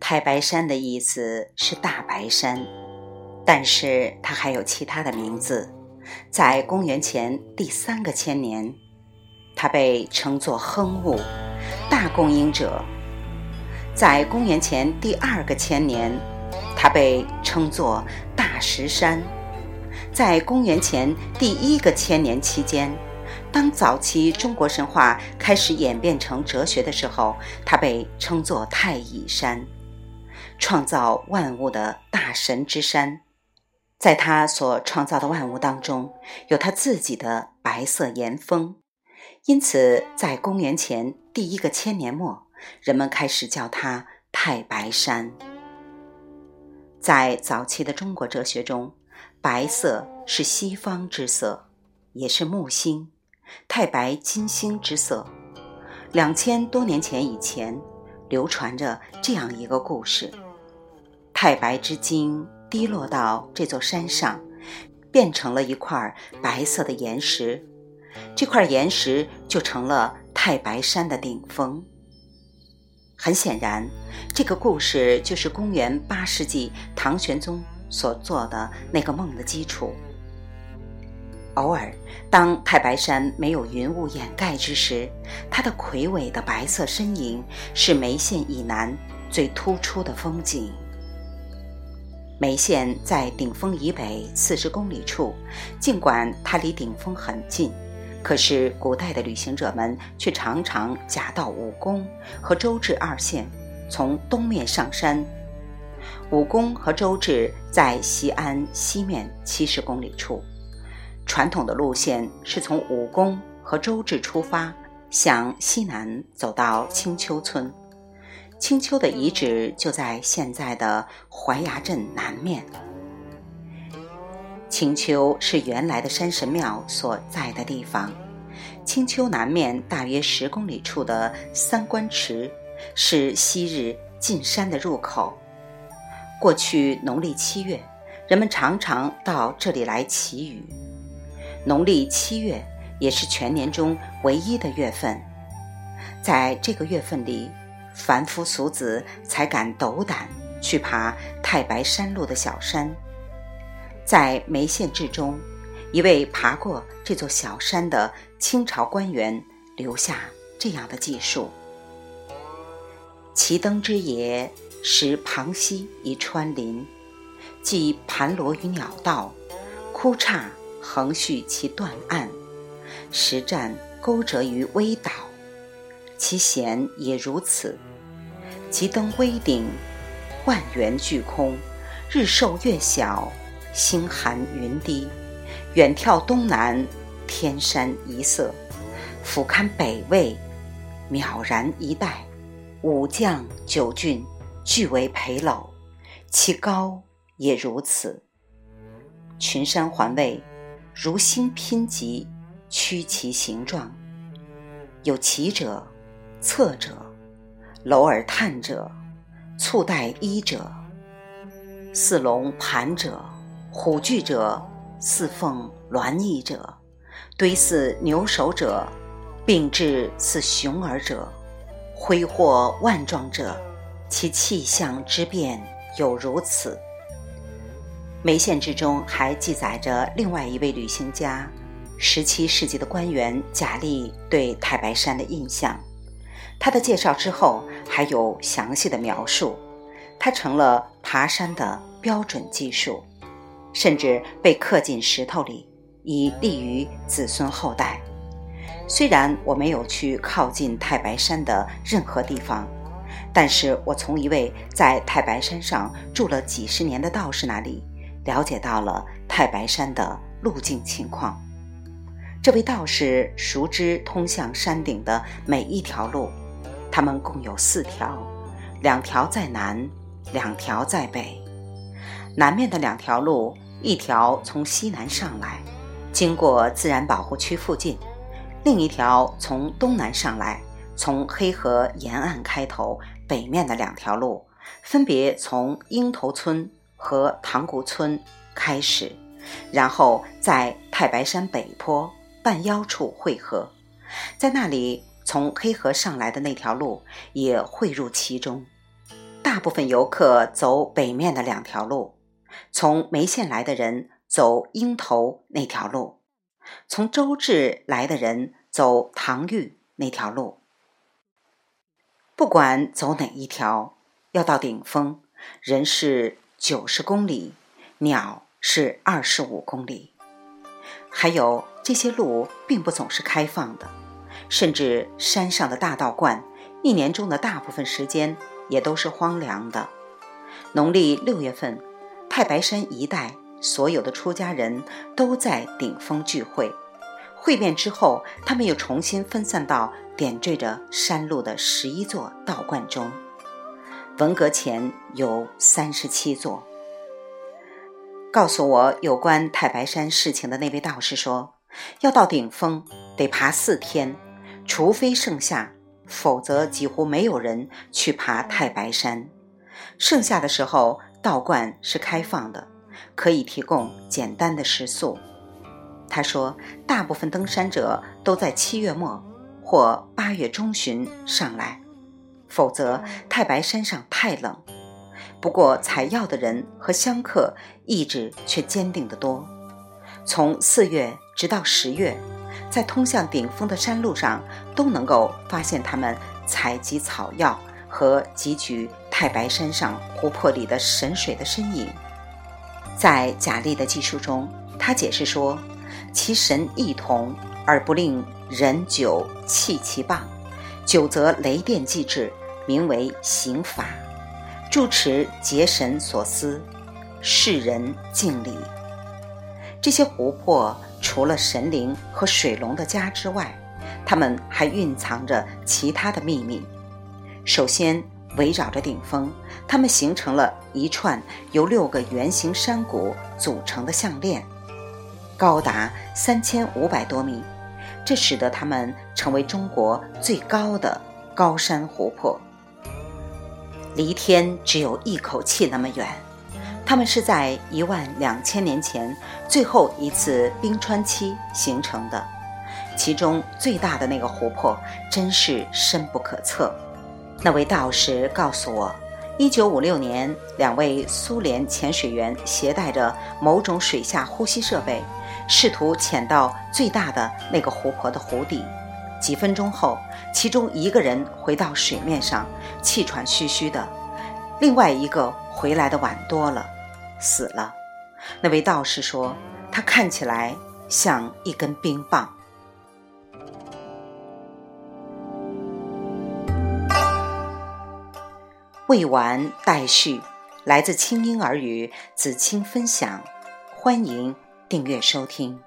太白山的意思是大白山，但是它还有其他的名字。在公元前第三个千年，它被称作亨物，大供应者；在公元前第二个千年，它被称作大石山；在公元前第一个千年期间，当早期中国神话开始演变成哲学的时候，它被称作太乙山，创造万物的大神之山。在他所创造的万物当中，有他自己的白色岩峰，因此在公元前第一个千年末，人们开始叫它太白山。在早期的中国哲学中，白色是西方之色，也是木星、太白金星之色。两千多年前以前，流传着这样一个故事：太白之金。滴落到这座山上，变成了一块白色的岩石，这块岩石就成了太白山的顶峰。很显然，这个故事就是公元八世纪唐玄宗所做的那个梦的基础。偶尔，当太白山没有云雾掩盖之时，它的魁伟的白色身影是眉县以南最突出的风景。眉县在顶峰以北四十公里处，尽管它离顶峰很近，可是古代的旅行者们却常常假道武功和周至二县，从东面上山。武功和周至在西安西面七十公里处，传统的路线是从武功和周至出发，向西南走到青丘村。青丘的遗址就在现在的淮崖镇南面。青丘是原来的山神庙所在的地方。青丘南面大约十公里处的三官池，是昔日进山的入口。过去农历七月，人们常常到这里来祈雨。农历七月也是全年中唯一的月份，在这个月份里。凡夫俗子才敢斗胆去爬太白山路的小山。在梅县志中，一位爬过这座小山的清朝官员留下这样的记述：其登之野，识旁溪以穿林，即盘罗于鸟道，枯杈横续其断岸，石栈勾折于微岛。其险也如此。即登微顶，万元俱空，日瘦月小，星寒云低。远眺东南，天山一色；俯瞰北魏，渺然一带。武将九郡，俱为陪楼。其高也如此。群山环卫，如星拼集，曲其形状。有奇者，侧者，楼而探者，簇带衣者，似龙盘者，虎踞者，似凤鸾翼者，堆似牛首者，并至似熊耳者，挥霍万状者，其气象之变有如此。梅县志中还记载着另外一位旅行家，十七世纪的官员贾利对太白山的印象。他的介绍之后还有详细的描述，他成了爬山的标准技术，甚至被刻进石头里，以利于子孙后代。虽然我没有去靠近太白山的任何地方，但是我从一位在太白山上住了几十年的道士那里了解到了太白山的路径情况。这位道士熟知通向山顶的每一条路。它们共有四条，两条在南，两条在北。南面的两条路，一条从西南上来，经过自然保护区附近；另一条从东南上来，从黑河沿岸开头。北面的两条路，分别从鹰头村和塘沽村开始，然后在太白山北坡半腰处汇合，在那里从黑河上来的那条路也汇入其中。大部分游客走北面的两条路，从眉县来的人走鹰头那条路，从周至来的人走唐峪那条路。不管走哪一条，要到顶峰，人是九十公里，鸟是二十五公里。还有这些路并不总是开放的，甚至山上的大道观，一年中的大部分时间。也都是荒凉的。农历六月份，太白山一带所有的出家人都在顶峰聚会。会面之后，他们又重新分散到点缀着山路的十一座道观中。文革前有三十七座。告诉我有关太白山事情的那位道士说，要到顶峰得爬四天，除非盛夏。否则，几乎没有人去爬太白山。盛夏的时候，道观是开放的，可以提供简单的食宿。他说，大部分登山者都在七月末或八月中旬上来，否则太白山上太冷。不过，采药的人和香客意志却坚定得多。从四月直到十月。在通向顶峰的山路上，都能够发现他们采集草药和汲取太白山上湖泊里的神水的身影。在贾利的记述中，他解释说：“其神异同，而不令人久弃其棒，久则雷电即至，名为刑法。住持结神所思，世人敬礼。这些湖泊。”除了神灵和水龙的家之外，它们还蕴藏着其他的秘密。首先，围绕着顶峰，它们形成了一串由六个圆形山谷组成的项链，高达三千五百多米，这使得它们成为中国最高的高山湖泊，离天只有一口气那么远。它们是在一万两千年前最后一次冰川期形成的，其中最大的那个湖泊真是深不可测。那位道士告诉我，一九五六年，两位苏联潜水员携带着某种水下呼吸设备，试图潜到最大的那个湖泊的湖底。几分钟后，其中一个人回到水面上，气喘吁吁的；另外一个回来的晚多了。死了。那位道士说：“他看起来像一根冰棒。”未完待续，来自清音儿语子清分享，欢迎订阅收听。